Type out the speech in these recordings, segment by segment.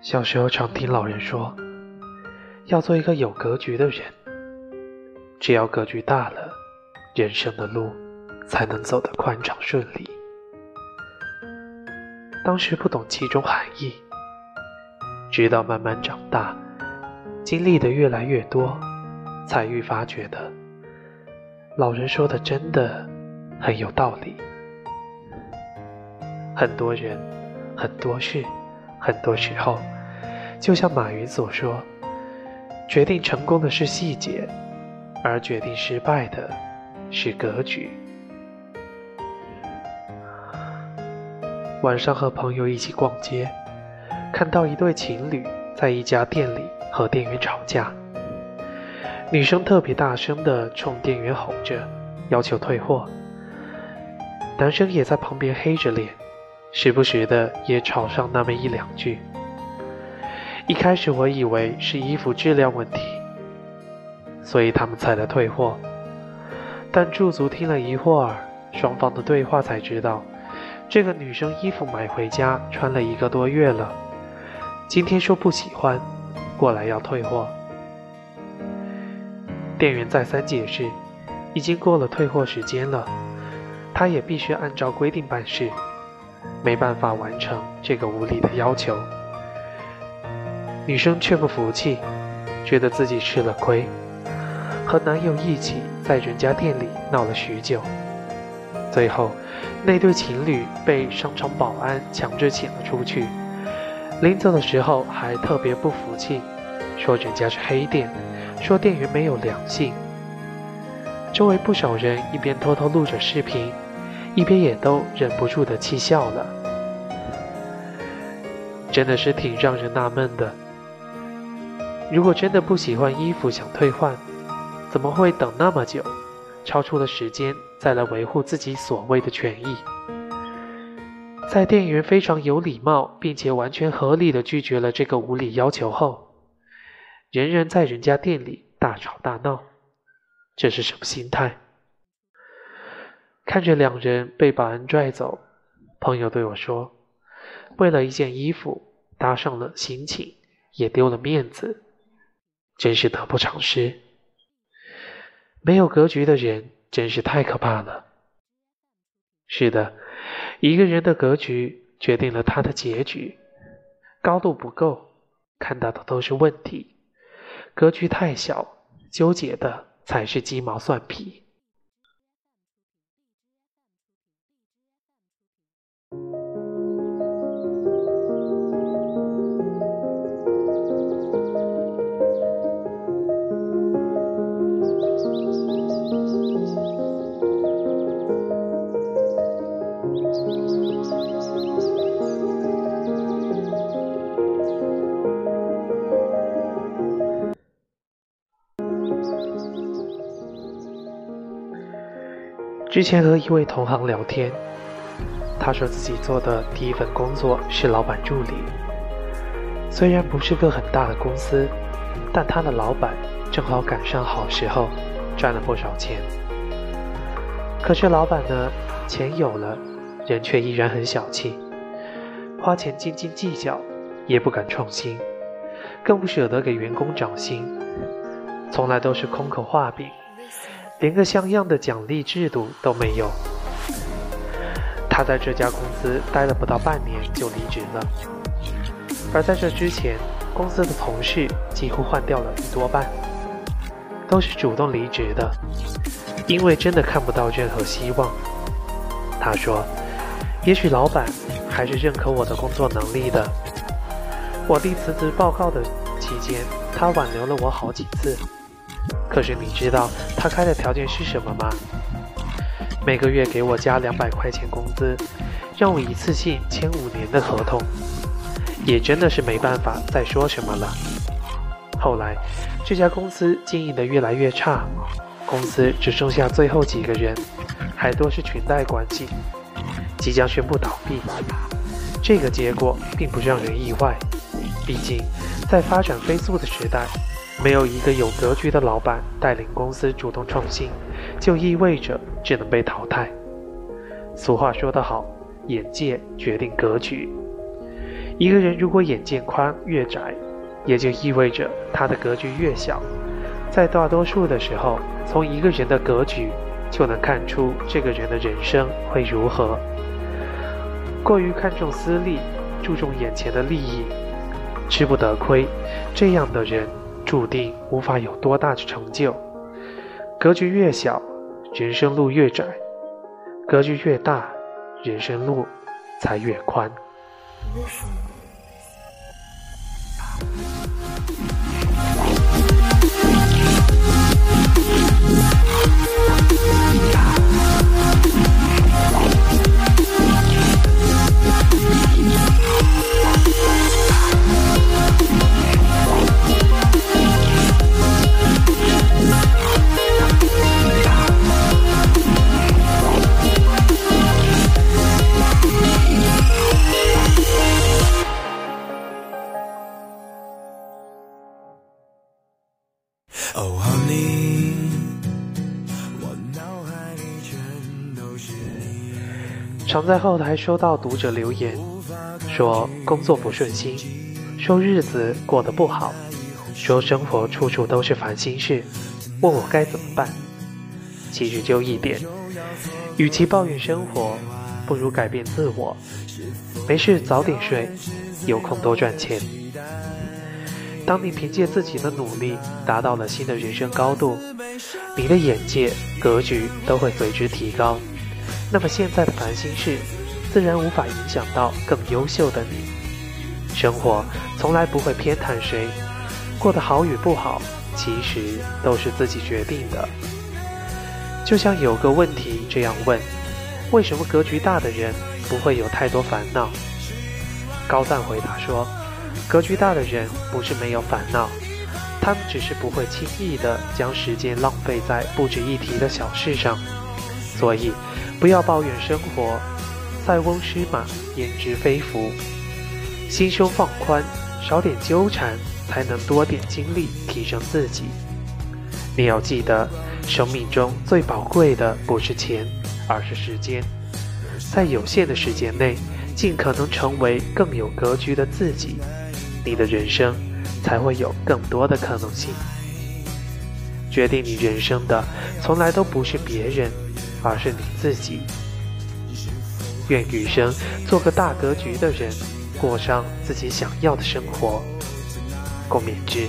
小时候常听老人说，要做一个有格局的人。只要格局大了，人生的路才能走得宽敞顺利。当时不懂其中含义，直到慢慢长大，经历的越来越多，才愈发觉得，老人说的真的很有道理。很多人，很多事，很多时候。就像马云所说，决定成功的是细节，而决定失败的是格局。晚上和朋友一起逛街，看到一对情侣在一家店里和店员吵架，女生特别大声的冲店员吼着，要求退货，男生也在旁边黑着脸，时不时的也吵上那么一两句。一开始我以为是衣服质量问题，所以他们才来退货。但驻足听了一会儿双方的对话，才知道这个女生衣服买回家穿了一个多月了，今天说不喜欢，过来要退货。店员再三解释，已经过了退货时间了，他也必须按照规定办事，没办法完成这个无理的要求。女生却不服气，觉得自己吃了亏，和男友一起在人家店里闹了许久。最后，那对情侣被商场保安强制请了出去。临走的时候还特别不服气，说人家是黑店，说店员没有良心。周围不少人一边偷偷录着视频，一边也都忍不住的气笑了。真的是挺让人纳闷的。如果真的不喜欢衣服想退换，怎么会等那么久，超出了时间再来维护自己所谓的权益？在店员非常有礼貌并且完全合理的拒绝了这个无理要求后，仍然在人家店里大吵大闹，这是什么心态？看着两人被保安拽走，朋友对我说：“为了一件衣服，搭上了心情，也丢了面子。”真是得不偿失。没有格局的人真是太可怕了。是的，一个人的格局决定了他的结局。高度不够，看到的都是问题；格局太小，纠结的才是鸡毛蒜皮。之前和一位同行聊天，他说自己做的第一份工作是老板助理。虽然不是个很大的公司，但他的老板正好赶上好时候，赚了不少钱。可是老板呢，钱有了，人却依然很小气，花钱斤斤计较，也不敢创新，更不舍得给员工涨薪，从来都是空口画饼。连个像样的奖励制度都没有。他在这家公司待了不到半年就离职了，而在这之前，公司的同事几乎换掉了一多半，都是主动离职的，因为真的看不到任何希望。他说：“也许老板还是认可我的工作能力的。我递辞职报告的期间，他挽留了我好几次。”可是你知道他开的条件是什么吗？每个月给我加两百块钱工资，让我一次性签五年的合同，也真的是没办法再说什么了。后来这家公司经营的越来越差，公司只剩下最后几个人，还多是裙带关系，即将宣布倒闭。这个结果并不让人意外，毕竟在发展飞速的时代。没有一个有格局的老板带领公司主动创新，就意味着只能被淘汰。俗话说得好，眼界决定格局。一个人如果眼界宽越窄，也就意味着他的格局越小。在大多数的时候，从一个人的格局就能看出这个人的人生会如何。过于看重私利，注重眼前的利益，吃不得亏，这样的人注定无法有多大的成就。格局越小，人生路越窄；格局越大，人生路才越宽。Oh honey 常在后台收到读者留言，说工作不顺心，说日子过得不好，说生活处处都是烦心事，问我该怎么办。其实就一点，与其抱怨生活，不如改变自我。没事早点睡，有空多赚钱。当你凭借自己的努力达到了新的人生高度，你的眼界、格局都会随之提高。那么现在的烦心事，自然无法影响到更优秀的你。生活从来不会偏袒谁，过得好与不好，其实都是自己决定的。就像有个问题这样问：为什么格局大的人不会有太多烦恼？高赞回答说。格局大的人不是没有烦恼，他们只是不会轻易的将时间浪费在不值一提的小事上。所以，不要抱怨生活，塞翁失马焉知非福。心胸放宽，少点纠缠，才能多点精力提升自己。你要记得，生命中最宝贵的不是钱，而是时间。在有限的时间内，尽可能成为更有格局的自己。你的人生才会有更多的可能性。决定你人生的，从来都不是别人，而是你自己。愿余生做个大格局的人，过上自己想要的生活。共勉之。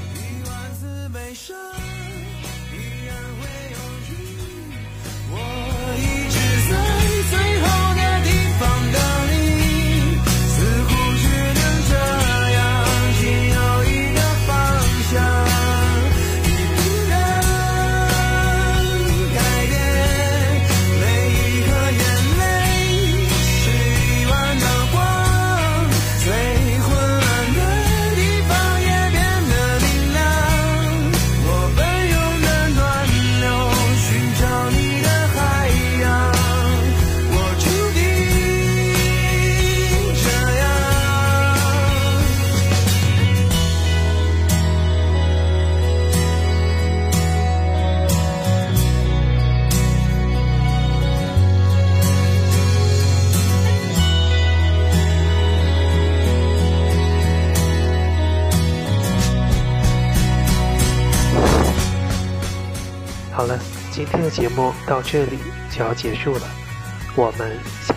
节目到这里就要结束了，我们。